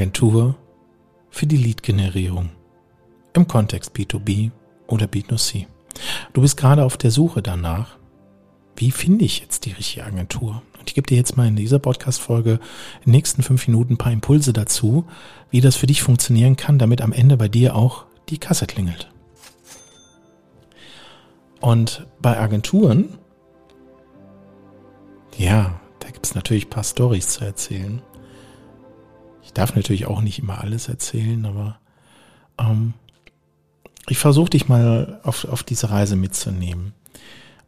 Agentur für die Lead-Generierung im Kontext B2B oder B2C. Du bist gerade auf der Suche danach, wie finde ich jetzt die richtige Agentur? Und ich gebe dir jetzt mal in dieser Podcast-Folge in den nächsten fünf Minuten ein paar Impulse dazu, wie das für dich funktionieren kann, damit am Ende bei dir auch die Kasse klingelt. Und bei Agenturen, ja, da gibt es natürlich ein paar Stories zu erzählen. Ich darf natürlich auch nicht immer alles erzählen, aber ähm, ich versuche dich mal auf, auf diese Reise mitzunehmen.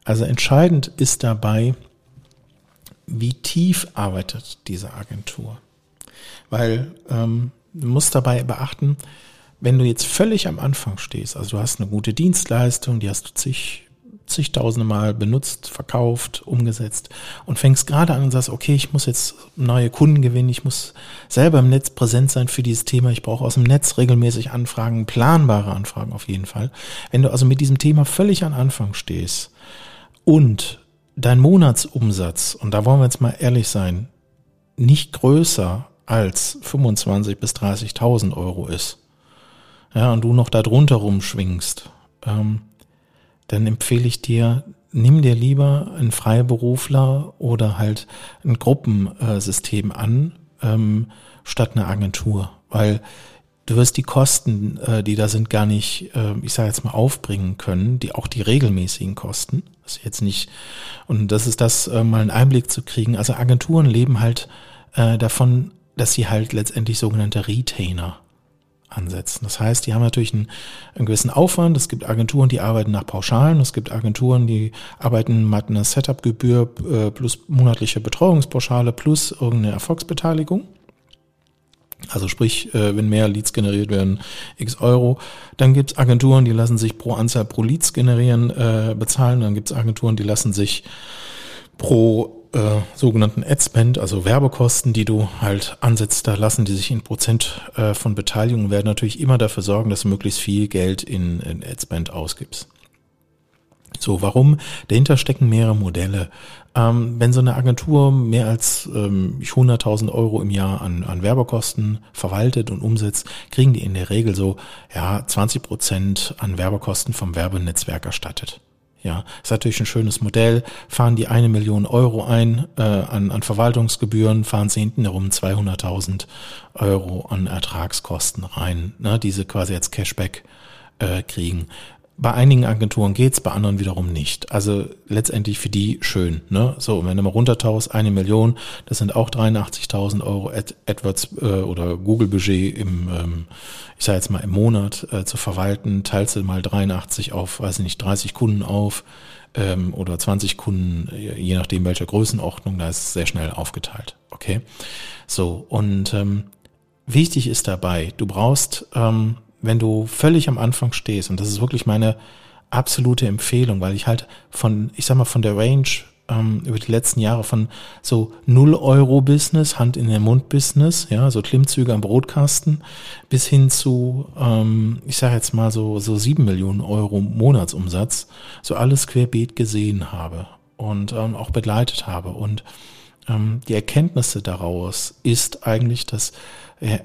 Also entscheidend ist dabei, wie tief arbeitet diese Agentur. Weil ähm, du musst dabei beachten, wenn du jetzt völlig am Anfang stehst, also du hast eine gute Dienstleistung, die hast du zig, zigtausende Mal benutzt, verkauft, umgesetzt und fängst gerade an und sagst, okay, ich muss jetzt neue Kunden gewinnen, ich muss selber im Netz präsent sein für dieses Thema, ich brauche aus dem Netz regelmäßig Anfragen, planbare Anfragen auf jeden Fall. Wenn du also mit diesem Thema völlig am Anfang stehst und dein Monatsumsatz, und da wollen wir jetzt mal ehrlich sein, nicht größer als 25 bis 30.000 Euro ist, ja, und du noch da drunter rumschwingst, ähm, dann empfehle ich dir, nimm dir lieber einen Freiberufler oder halt ein Gruppensystem an, ähm, statt eine Agentur, weil du wirst die Kosten, äh, die da sind, gar nicht, äh, ich sage jetzt mal, aufbringen können, die auch die regelmäßigen Kosten. Das ist jetzt nicht, und das ist das, äh, mal einen Einblick zu kriegen. Also Agenturen leben halt äh, davon, dass sie halt letztendlich sogenannte Retainer ansetzen. Das heißt, die haben natürlich einen, einen, gewissen Aufwand. Es gibt Agenturen, die arbeiten nach Pauschalen. Es gibt Agenturen, die arbeiten mit einer Setup-Gebühr äh, plus monatliche Betreuungspauschale plus irgendeine Erfolgsbeteiligung. Also sprich, äh, wenn mehr Leads generiert werden, x Euro. Dann gibt's Agenturen, die lassen sich pro Anzahl pro Leads generieren äh, bezahlen. Dann gibt's Agenturen, die lassen sich pro äh, sogenannten Ad-Spend, also Werbekosten, die du halt ansetzt, da lassen die sich in Prozent äh, von Beteiligung, werden natürlich immer dafür sorgen, dass du möglichst viel Geld in, in Ad-Spend ausgibst. So, warum? Dahinter stecken mehrere Modelle. Ähm, wenn so eine Agentur mehr als ähm, 100.000 Euro im Jahr an, an Werbekosten verwaltet und umsetzt, kriegen die in der Regel so ja 20 Prozent an Werbekosten vom Werbenetzwerk erstattet. Ja, ist natürlich ein schönes Modell. Fahren die eine Million Euro ein äh, an, an Verwaltungsgebühren, fahren sie hinten herum 200.000 Euro an Ertragskosten rein, ne, diese quasi als Cashback äh, kriegen. Bei einigen Agenturen geht's, bei anderen wiederum nicht. Also letztendlich für die schön. Ne? So, wenn du mal runtertaust, eine Million, das sind auch 83.000 Euro Ad AdWords äh, oder Google-Budget im, ähm, ich sage jetzt mal im Monat äh, zu verwalten. Teilst du mal 83 auf, weiß ich nicht, 30 Kunden auf ähm, oder 20 Kunden, je nachdem welcher Größenordnung, da ist es sehr schnell aufgeteilt. Okay, so und ähm, wichtig ist dabei, du brauchst ähm, wenn du völlig am Anfang stehst, und das ist wirklich meine absolute Empfehlung, weil ich halt von, ich sag mal, von der Range ähm, über die letzten Jahre von so null Euro Business, Hand in den Mund Business, ja, so Klimmzüge am Brotkasten, bis hin zu, ähm, ich sage jetzt mal so so sieben Millionen Euro Monatsumsatz, so alles querbeet gesehen habe und ähm, auch begleitet habe. Und ähm, die Erkenntnisse daraus ist eigentlich, dass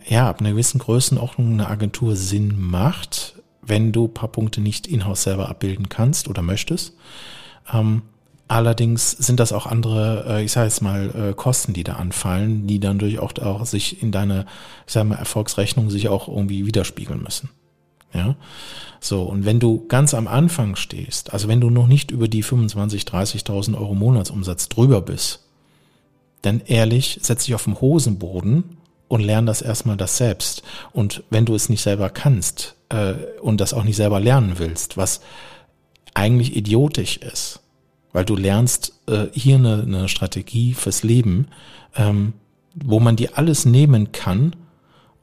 ja, ab einer gewissen Größenordnung eine Agentur Sinn macht, wenn du paar Punkte nicht in-house selber abbilden kannst oder möchtest. Ähm, allerdings sind das auch andere, äh, ich sage jetzt mal, äh, Kosten, die da anfallen, die dann durch auch, auch sich in deine, ich sage mal, Erfolgsrechnung sich auch irgendwie widerspiegeln müssen. Ja, so. Und wenn du ganz am Anfang stehst, also wenn du noch nicht über die 25, 30.000 Euro Monatsumsatz drüber bist, dann ehrlich, setz dich auf den Hosenboden und lern das erstmal das selbst. Und wenn du es nicht selber kannst äh, und das auch nicht selber lernen willst, was eigentlich idiotisch ist, weil du lernst äh, hier eine, eine Strategie fürs Leben, ähm, wo man dir alles nehmen kann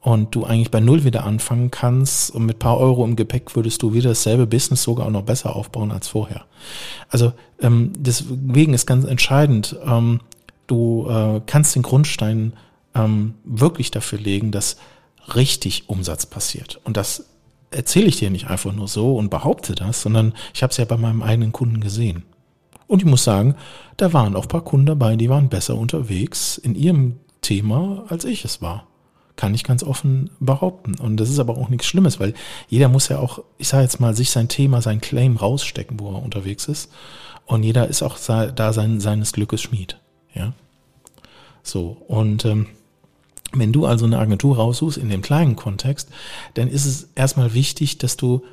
und du eigentlich bei Null wieder anfangen kannst und mit paar Euro im Gepäck würdest du wieder dasselbe Business sogar auch noch besser aufbauen als vorher. Also ähm, deswegen ist ganz entscheidend, ähm, du äh, kannst den Grundstein ähm, wirklich dafür legen, dass richtig Umsatz passiert. Und das erzähle ich dir nicht einfach nur so und behaupte das, sondern ich habe es ja bei meinem eigenen Kunden gesehen. Und ich muss sagen, da waren auch paar Kunden dabei, die waren besser unterwegs in ihrem Thema, als ich es war. Kann ich ganz offen behaupten. Und das ist aber auch nichts Schlimmes, weil jeder muss ja auch, ich sage jetzt mal, sich sein Thema, sein Claim rausstecken, wo er unterwegs ist. Und jeder ist auch da sein, seines Glückes Schmied. Ja. So. Und ähm, wenn du also eine Agentur raussuchst in dem kleinen Kontext, dann ist es erstmal wichtig, dass du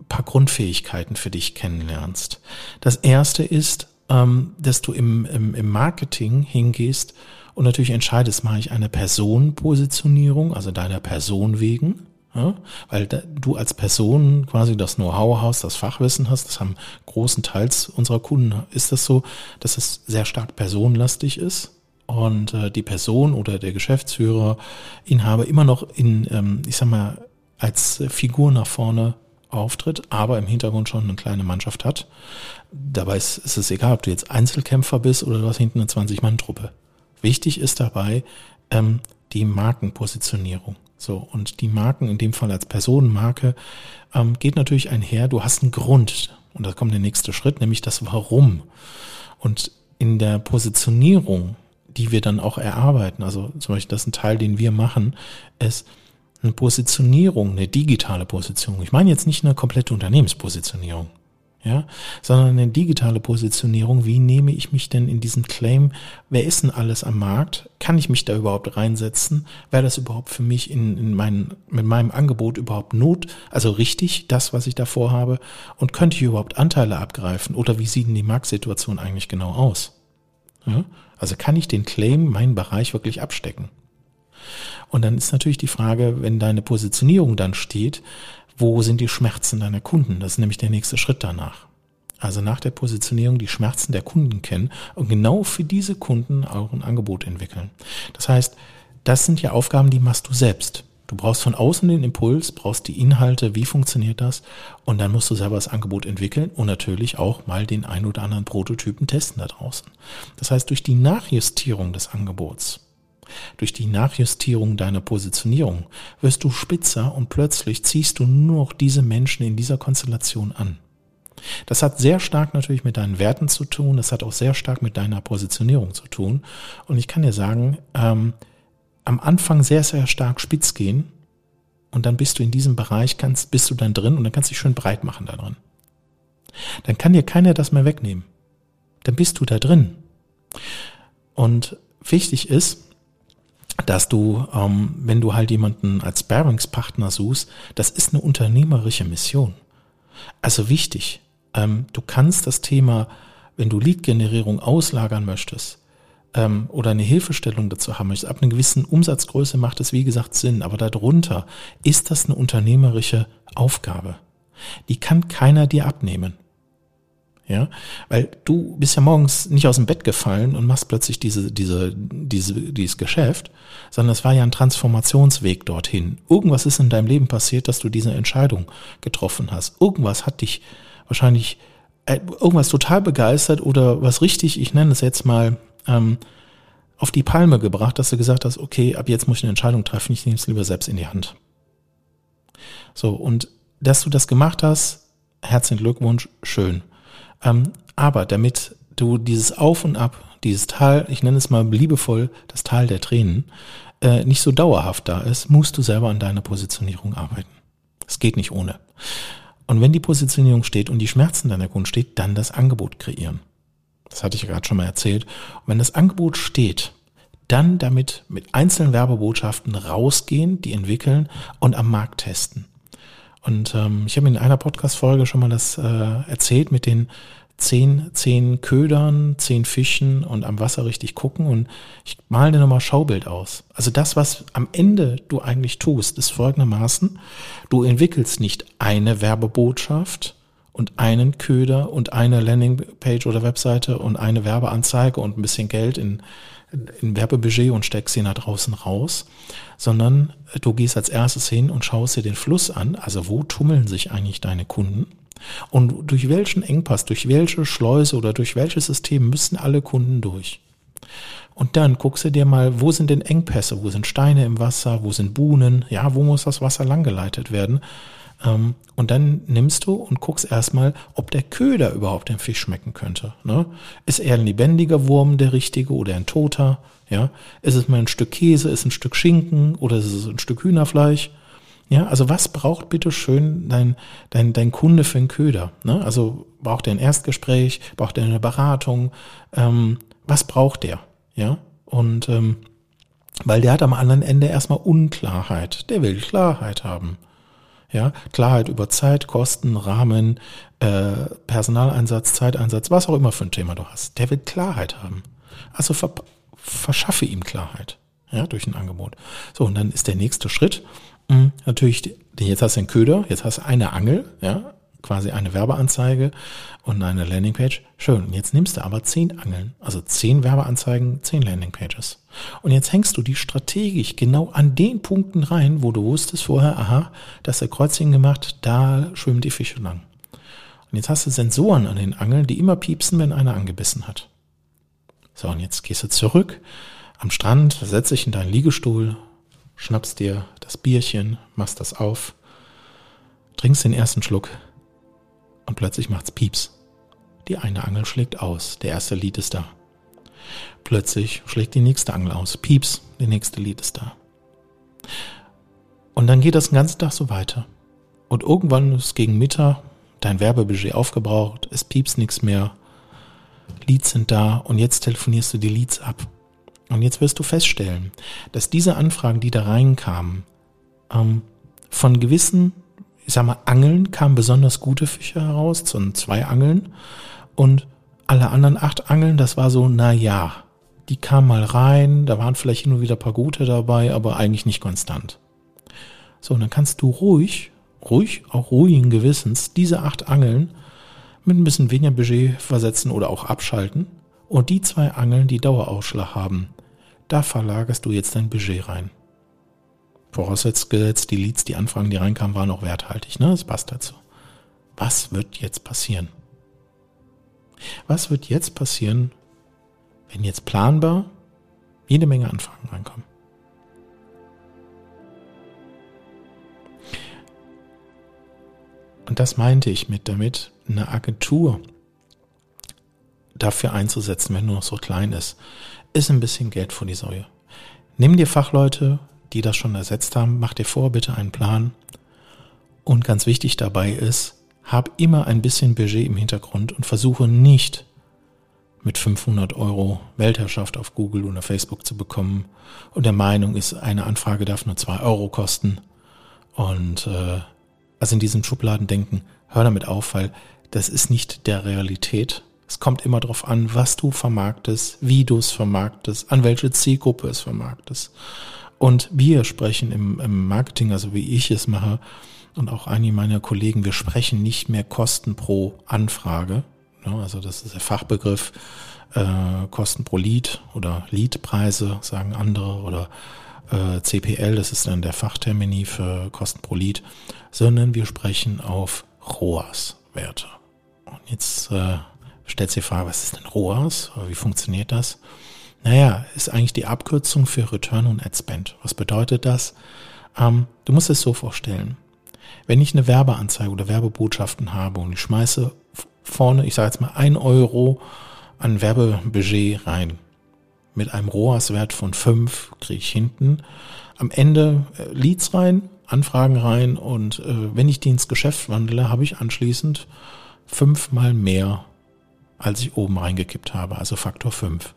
ein paar Grundfähigkeiten für dich kennenlernst. Das erste ist, ähm, dass du im, im, im Marketing hingehst und natürlich entscheidest, mache ich eine Personenpositionierung, also deiner Person wegen, ja, weil da, du als Person quasi das Know-how hast, das Fachwissen hast, das haben großen Teils unserer Kunden, ist das so, dass es sehr stark personenlastig ist und äh, die Person oder der Geschäftsführer, Inhaber immer noch in, ähm, ich sag mal, als Figur nach vorne auftritt, aber im Hintergrund schon eine kleine Mannschaft hat. Dabei ist, ist es egal, ob du jetzt Einzelkämpfer bist oder du hast hinten eine 20-Mann-Truppe. Wichtig ist dabei ähm, die Markenpositionierung. So, und die Marken, in dem Fall als Personenmarke, ähm, geht natürlich einher, du hast einen Grund. Und da kommt der nächste Schritt, nämlich das Warum. Und in der Positionierung, die wir dann auch erarbeiten, also zum Beispiel das ist ein Teil, den wir machen, ist, eine Positionierung, eine digitale Positionierung. Ich meine jetzt nicht eine komplette Unternehmenspositionierung, ja, sondern eine digitale Positionierung. Wie nehme ich mich denn in diesen Claim? Wer ist denn alles am Markt? Kann ich mich da überhaupt reinsetzen? Wäre das überhaupt für mich in, in meinen, mit meinem Angebot überhaupt Not, also richtig, das, was ich da vorhabe? Und könnte ich überhaupt Anteile abgreifen? Oder wie sieht denn die Marktsituation eigentlich genau aus? Ja? Also kann ich den Claim, meinen Bereich wirklich abstecken? Und dann ist natürlich die Frage, wenn deine Positionierung dann steht, wo sind die Schmerzen deiner Kunden? Das ist nämlich der nächste Schritt danach. Also nach der Positionierung die Schmerzen der Kunden kennen und genau für diese Kunden auch ein Angebot entwickeln. Das heißt, das sind ja Aufgaben, die machst du selbst. Du brauchst von außen den Impuls, brauchst die Inhalte, wie funktioniert das und dann musst du selber das Angebot entwickeln und natürlich auch mal den ein oder anderen Prototypen testen da draußen. Das heißt, durch die Nachjustierung des Angebots durch die Nachjustierung deiner Positionierung wirst du spitzer und plötzlich ziehst du nur noch diese Menschen in dieser Konstellation an. Das hat sehr stark natürlich mit deinen Werten zu tun, das hat auch sehr stark mit deiner Positionierung zu tun. Und ich kann dir sagen, ähm, am Anfang sehr, sehr stark spitz gehen und dann bist du in diesem Bereich, kannst, bist du dann drin und dann kannst du dich schön breit machen da drin. Dann kann dir keiner das mehr wegnehmen. Dann bist du da drin. Und wichtig ist, dass du, ähm, wenn du halt jemanden als Sparringspartner suchst, das ist eine unternehmerische Mission. Also wichtig, ähm, du kannst das Thema, wenn du Lead-Generierung auslagern möchtest ähm, oder eine Hilfestellung dazu haben möchtest, ab einer gewissen Umsatzgröße macht es wie gesagt Sinn, aber darunter ist das eine unternehmerische Aufgabe. Die kann keiner dir abnehmen. Ja, weil du bist ja morgens nicht aus dem Bett gefallen und machst plötzlich diese, diese, diese, dieses Geschäft, sondern es war ja ein Transformationsweg dorthin. Irgendwas ist in deinem Leben passiert, dass du diese Entscheidung getroffen hast. Irgendwas hat dich wahrscheinlich äh, irgendwas total begeistert oder was richtig, ich nenne es jetzt mal, ähm, auf die Palme gebracht, dass du gesagt hast, okay, ab jetzt muss ich eine Entscheidung treffen, ich nehme es lieber selbst in die Hand. So, und dass du das gemacht hast, herzlichen Glückwunsch, schön. Ähm, aber damit du dieses Auf und Ab, dieses Tal, ich nenne es mal liebevoll das Tal der Tränen, äh, nicht so dauerhaft da ist, musst du selber an deiner Positionierung arbeiten. Es geht nicht ohne. Und wenn die Positionierung steht und die Schmerzen deiner Kunden steht, dann das Angebot kreieren. Das hatte ich ja gerade schon mal erzählt. Und wenn das Angebot steht, dann damit mit einzelnen Werbebotschaften rausgehen, die entwickeln und am Markt testen. Und ähm, ich habe in einer Podcast-Folge schon mal das äh, erzählt mit den zehn, zehn Ködern, zehn Fischen und am Wasser richtig gucken. Und ich male dir nochmal Schaubild aus. Also das, was am Ende du eigentlich tust, ist folgendermaßen. Du entwickelst nicht eine Werbebotschaft und einen Köder und eine Landingpage oder Webseite und eine Werbeanzeige und ein bisschen Geld in in Werbebudget und steckst sie nach draußen raus, sondern du gehst als erstes hin und schaust dir den Fluss an, also wo tummeln sich eigentlich deine Kunden? Und durch welchen Engpass, durch welche Schleuse oder durch welches System müssen alle Kunden durch. Und dann guckst du dir mal, wo sind denn Engpässe, wo sind Steine im Wasser, wo sind Buhnen, ja, wo muss das Wasser langgeleitet werden. Ähm, und dann nimmst du und guckst erstmal, ob der Köder überhaupt dem Fisch schmecken könnte. Ne? Ist eher ein lebendiger Wurm der richtige oder ein toter? Ja, ist es mal ein Stück Käse, ist ein Stück Schinken oder ist es ein Stück Hühnerfleisch? Ja, also was braucht bitte schön dein, dein, dein Kunde für einen Köder? Ne? Also braucht er ein Erstgespräch, braucht er eine Beratung? Ähm, was braucht der? Ja, und ähm, weil der hat am anderen Ende erstmal Unklarheit. Der will Klarheit haben. Ja, Klarheit über Zeit, Kosten, Rahmen, äh, Personaleinsatz, Zeiteinsatz, was auch immer für ein Thema du hast. Der will Klarheit haben. Also ver verschaffe ihm Klarheit. Ja, durch ein Angebot. So, und dann ist der nächste Schritt, hm, natürlich, jetzt hast du einen Köder, jetzt hast du eine Angel, ja, quasi eine Werbeanzeige und eine Landingpage. Schön. Und jetzt nimmst du aber zehn Angeln, also zehn Werbeanzeigen, zehn Landingpages. Und jetzt hängst du die strategisch genau an den Punkten rein, wo du wusstest vorher, aha, das ist der Kreuzchen gemacht, da schwimmen die Fische lang. Und jetzt hast du Sensoren an den Angeln, die immer piepsen, wenn einer angebissen hat. So, und jetzt gehst du zurück am Strand, setzt dich in deinen Liegestuhl, schnappst dir das Bierchen, machst das auf, trinkst den ersten Schluck und plötzlich macht's Pieps. Die eine Angel schlägt aus, der erste Lied ist da. Plötzlich schlägt die nächste Angel aus, Pieps, der nächste Lied ist da. Und dann geht das den ganzen Tag so weiter. Und irgendwann ist gegen Mittag dein Werbebudget aufgebraucht, es pieps nichts mehr, Leads sind da und jetzt telefonierst du die Leads ab. Und jetzt wirst du feststellen, dass diese Anfragen, die da reinkamen, ähm, von gewissen ich sag mal, Angeln kamen besonders gute Fische heraus, so zwei Angeln. Und alle anderen acht Angeln, das war so, na ja, die kamen mal rein, da waren vielleicht hin und wieder ein paar gute dabei, aber eigentlich nicht konstant. So, und dann kannst du ruhig, ruhig, auch ruhigen Gewissens, diese acht Angeln mit ein bisschen weniger Budget versetzen oder auch abschalten. Und die zwei Angeln, die Dauerausschlag haben, da verlagerst du jetzt dein Budget rein. Vorausgesetzt, die Leads, die Anfragen, die reinkamen, waren auch werthaltig. Ne? Das passt dazu. Was wird jetzt passieren? Was wird jetzt passieren, wenn jetzt planbar jede Menge Anfragen reinkommen? Und das meinte ich mit damit, eine Agentur dafür einzusetzen, wenn nur noch so klein ist, ist ein bisschen Geld vor die Säue. Nimm dir Fachleute, die das schon ersetzt haben, mach dir vor, bitte einen Plan. Und ganz wichtig dabei ist, hab immer ein bisschen Budget im Hintergrund und versuche nicht mit 500 Euro Weltherrschaft auf Google oder Facebook zu bekommen und der Meinung ist, eine Anfrage darf nur zwei Euro kosten. Und äh, also in diesem Schubladendenken, hör damit auf, weil das ist nicht der Realität. Es kommt immer darauf an, was du vermarktest, wie du es vermarktest, an welche Zielgruppe es vermarktest. Und wir sprechen im, im Marketing, also wie ich es mache, und auch einige meiner Kollegen, wir sprechen nicht mehr Kosten pro Anfrage. Ne? Also das ist der Fachbegriff äh, Kosten pro Lead oder Leadpreise, sagen andere, oder äh, CPL, das ist dann der Fachtermini für Kosten pro Lead, sondern wir sprechen auf ROAS-Werte. Und jetzt äh, stellt sich die Frage, was ist denn ROAS? Wie funktioniert das? Naja, ist eigentlich die Abkürzung für Return on Ad Spend. Was bedeutet das? Ähm, du musst es so vorstellen. Wenn ich eine Werbeanzeige oder Werbebotschaften habe und ich schmeiße vorne, ich sage jetzt mal ein Euro an Werbebudget rein, mit einem ROAS-Wert von fünf kriege ich hinten am Ende äh, Leads rein, Anfragen rein und äh, wenn ich die ins Geschäft wandle, habe ich anschließend fünfmal mehr, als ich oben reingekippt habe, also Faktor fünf.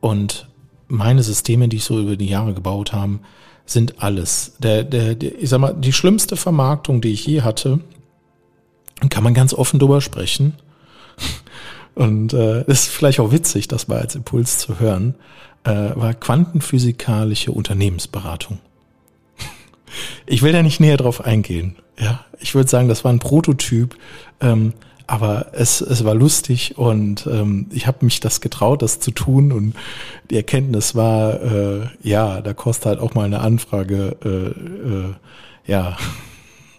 Und meine Systeme, die ich so über die Jahre gebaut habe, sind alles. Der, der, der, ich sag mal, die schlimmste Vermarktung, die ich je hatte, kann man ganz offen drüber sprechen. Und äh, ist vielleicht auch witzig, das war als Impuls zu hören, äh, war quantenphysikalische Unternehmensberatung. Ich will da nicht näher drauf eingehen. Ja, ich würde sagen, das war ein Prototyp. Ähm, aber es, es war lustig und ähm, ich habe mich das getraut, das zu tun und die Erkenntnis war, äh, ja, da kostet halt auch mal eine Anfrage, äh, äh, ja,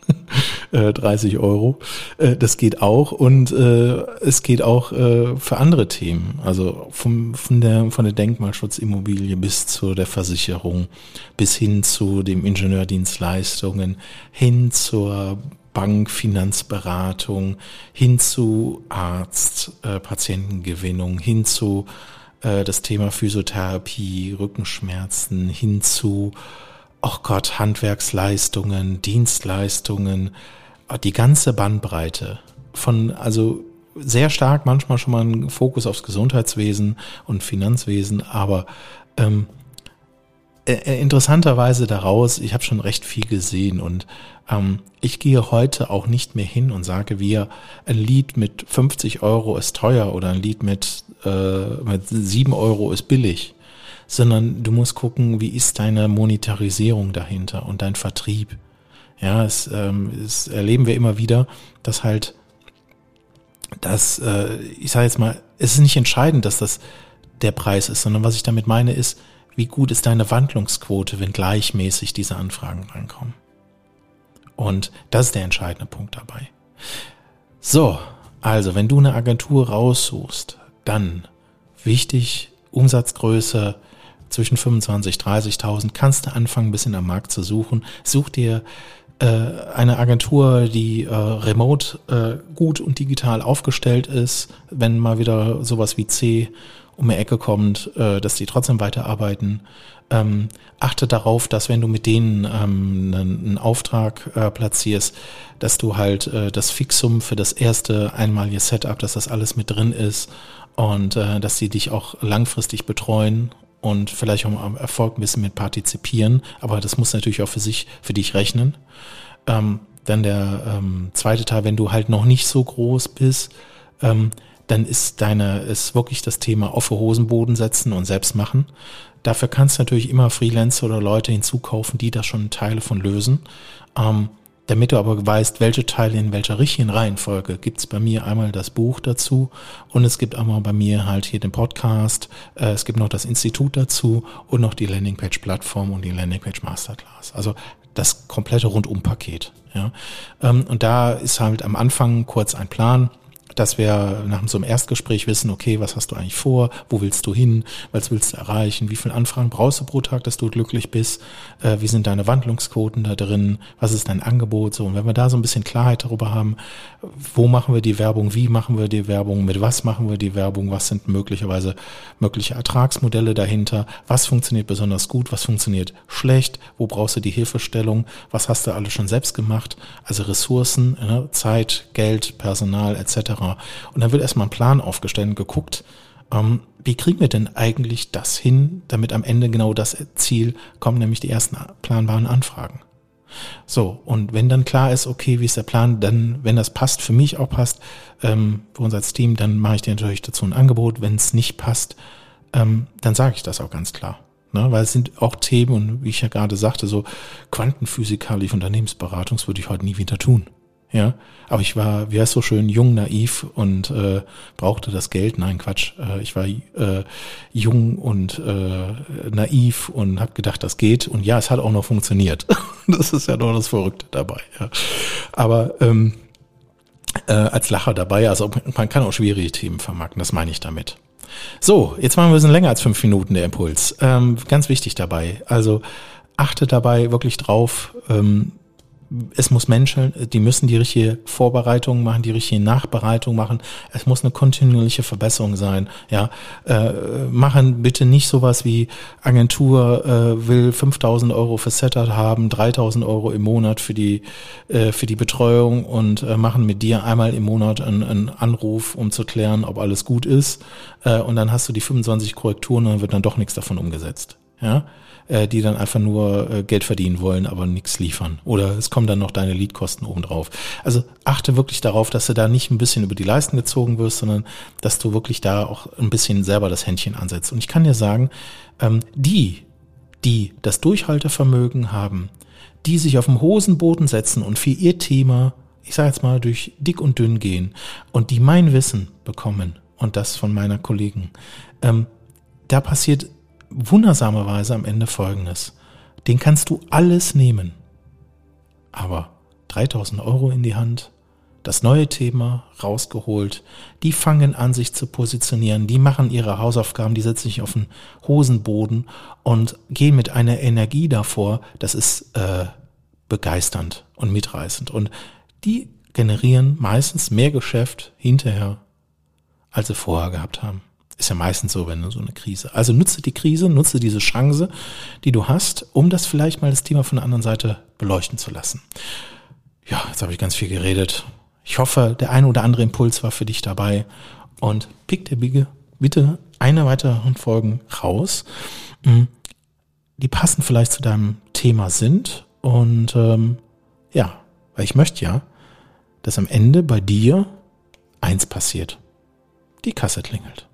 äh, 30 Euro. Äh, das geht auch und äh, es geht auch äh, für andere Themen. Also vom, von, der, von der Denkmalschutzimmobilie bis zu der Versicherung, bis hin zu dem Ingenieurdienstleistungen, hin zur Bankfinanzberatung, hin zu Arzt, äh, Patientengewinnung, hin zu äh, das Thema Physiotherapie, Rückenschmerzen, hin zu oh Gott, Handwerksleistungen, Dienstleistungen, die ganze Bandbreite von, also sehr stark manchmal schon mal ein Fokus aufs Gesundheitswesen und Finanzwesen, aber ähm, äh, äh, interessanterweise daraus, ich habe schon recht viel gesehen und ähm, ich gehe heute auch nicht mehr hin und sage, wir ein Lied mit 50 Euro ist teuer oder ein Lied mit, äh, mit 7 Euro ist billig sondern du musst gucken, wie ist deine Monetarisierung dahinter und dein Vertrieb. Ja, es, ähm, es erleben wir immer wieder, dass halt, dass, äh, ich sage jetzt mal, es ist nicht entscheidend, dass das der Preis ist, sondern was ich damit meine ist, wie gut ist deine Wandlungsquote, wenn gleichmäßig diese Anfragen reinkommen. Und das ist der entscheidende Punkt dabei. So, also wenn du eine Agentur raussuchst, dann wichtig Umsatzgröße, zwischen 25, 30.000 kannst du anfangen, ein bisschen am Markt zu suchen. Such dir eine Agentur, die äh, remote äh, gut und digital aufgestellt ist, wenn mal wieder sowas wie C um die Ecke kommt, äh, dass die trotzdem weiterarbeiten. Ähm, achte darauf, dass wenn du mit denen ähm, einen, Auftrag äh, platzierst, dass du halt äh, das Fixum für das erste einmalige Setup, dass das alles mit drin ist und äh, dass sie dich auch langfristig betreuen und vielleicht auch am Erfolg ein bisschen mit partizipieren, aber das muss natürlich auch für sich, für dich rechnen. Ähm, dann der ähm, zweite Teil, wenn du halt noch nicht so groß bist, ähm, dann ist deine, ist wirklich das Thema auf Hosenboden setzen und selbst machen. Dafür kannst du natürlich immer Freelancer oder Leute hinzukaufen, die da schon Teile von lösen. Ähm, damit du aber weißt, welche Teile in welcher richtigen Reihenfolge, gibt's bei mir einmal das Buch dazu und es gibt einmal bei mir halt hier den Podcast, äh, es gibt noch das Institut dazu und noch die Landingpage-Plattform und die Landingpage Masterclass. Also das komplette Rundumpaket. Ja. Ähm, und da ist halt am Anfang kurz ein Plan, dass wir nach so einem Erstgespräch wissen, okay, was hast du eigentlich vor, wo willst du hin, was willst du erreichen, wie viele Anfragen brauchst du pro Tag, dass du glücklich bist, äh, wie sind deine Wandlungsquoten da drin, was ist dein Angebot, so. Und wenn wir da so ein bisschen Klarheit darüber haben, wo machen wir die Werbung, wie machen wir die Werbung, mit was machen wir die Werbung, was sind möglicherweise mögliche Ertragsmodelle dahinter, was funktioniert besonders gut, was funktioniert schlecht, wo brauchst du die Hilfestellung, was hast du alles schon selbst gemacht, also Ressourcen, ne, Zeit, Geld, Personal etc. Und dann wird erstmal ein Plan aufgestellt und geguckt, ähm, wie kriegen wir denn eigentlich das hin, damit am Ende genau das Ziel kommen, nämlich die ersten planbaren Anfragen. So, und wenn dann klar ist, okay, wie ist der Plan, dann, wenn das passt, für mich auch passt, ähm, für uns als Team, dann mache ich dir natürlich dazu ein Angebot. Wenn es nicht passt, ähm, dann sage ich das auch ganz klar. Ne? Weil es sind auch Themen, und wie ich ja gerade sagte, so quantenphysikalische Unternehmensberatung, das würde ich heute nie wieder tun. Ja, aber ich war, wie heißt so schön, jung, naiv und äh, brauchte das Geld. Nein, Quatsch. Äh, ich war äh, jung und äh, naiv und habe gedacht, das geht. Und ja, es hat auch noch funktioniert. das ist ja doch das Verrückte dabei. Ja. Aber ähm, äh, als Lacher dabei, also man kann auch schwierige Themen vermarkten, das meine ich damit. So, jetzt machen wir ein bisschen länger als fünf Minuten der Impuls. Ähm, ganz wichtig dabei. Also achte dabei wirklich drauf, ähm, es muss Menschen, die müssen die richtige Vorbereitung machen, die richtige Nachbereitung machen. Es muss eine kontinuierliche Verbesserung sein. Ja, äh, machen bitte nicht sowas wie Agentur äh, will 5000 Euro für Setup haben, 3000 Euro im Monat für die äh, für die Betreuung und äh, machen mit dir einmal im Monat einen, einen Anruf, um zu klären, ob alles gut ist. Äh, und dann hast du die 25 Korrekturen und dann wird dann doch nichts davon umgesetzt. Ja, äh, die dann einfach nur äh, Geld verdienen wollen, aber nichts liefern. Oder es kommen dann noch deine Leadkosten obendrauf. Also achte wirklich darauf, dass du da nicht ein bisschen über die Leisten gezogen wirst, sondern dass du wirklich da auch ein bisschen selber das Händchen ansetzt. Und ich kann dir sagen, ähm, die, die das Durchhaltevermögen haben, die sich auf dem Hosenboden setzen und für ihr Thema, ich sage jetzt mal, durch dick und dünn gehen und die mein Wissen bekommen und das von meiner Kollegen, ähm, da passiert wundersamerweise am Ende Folgendes. Den kannst du alles nehmen. Aber 3000 Euro in die Hand, das neue Thema rausgeholt, die fangen an, sich zu positionieren, die machen ihre Hausaufgaben, die setzen sich auf den Hosenboden und gehen mit einer Energie davor, das ist äh, begeisternd und mitreißend. Und die generieren meistens mehr Geschäft hinterher, als sie vorher gehabt haben. Ist ja meistens so, wenn du so eine Krise. Also nutze die Krise, nutze diese Chance, die du hast, um das vielleicht mal das Thema von der anderen Seite beleuchten zu lassen. Ja, jetzt habe ich ganz viel geredet. Ich hoffe, der eine oder andere Impuls war für dich dabei und pick dir bitte eine weiteren Folgen raus, hm, die passend vielleicht zu deinem Thema sind und ähm, ja, weil ich möchte ja, dass am Ende bei dir eins passiert. Die Kasse klingelt.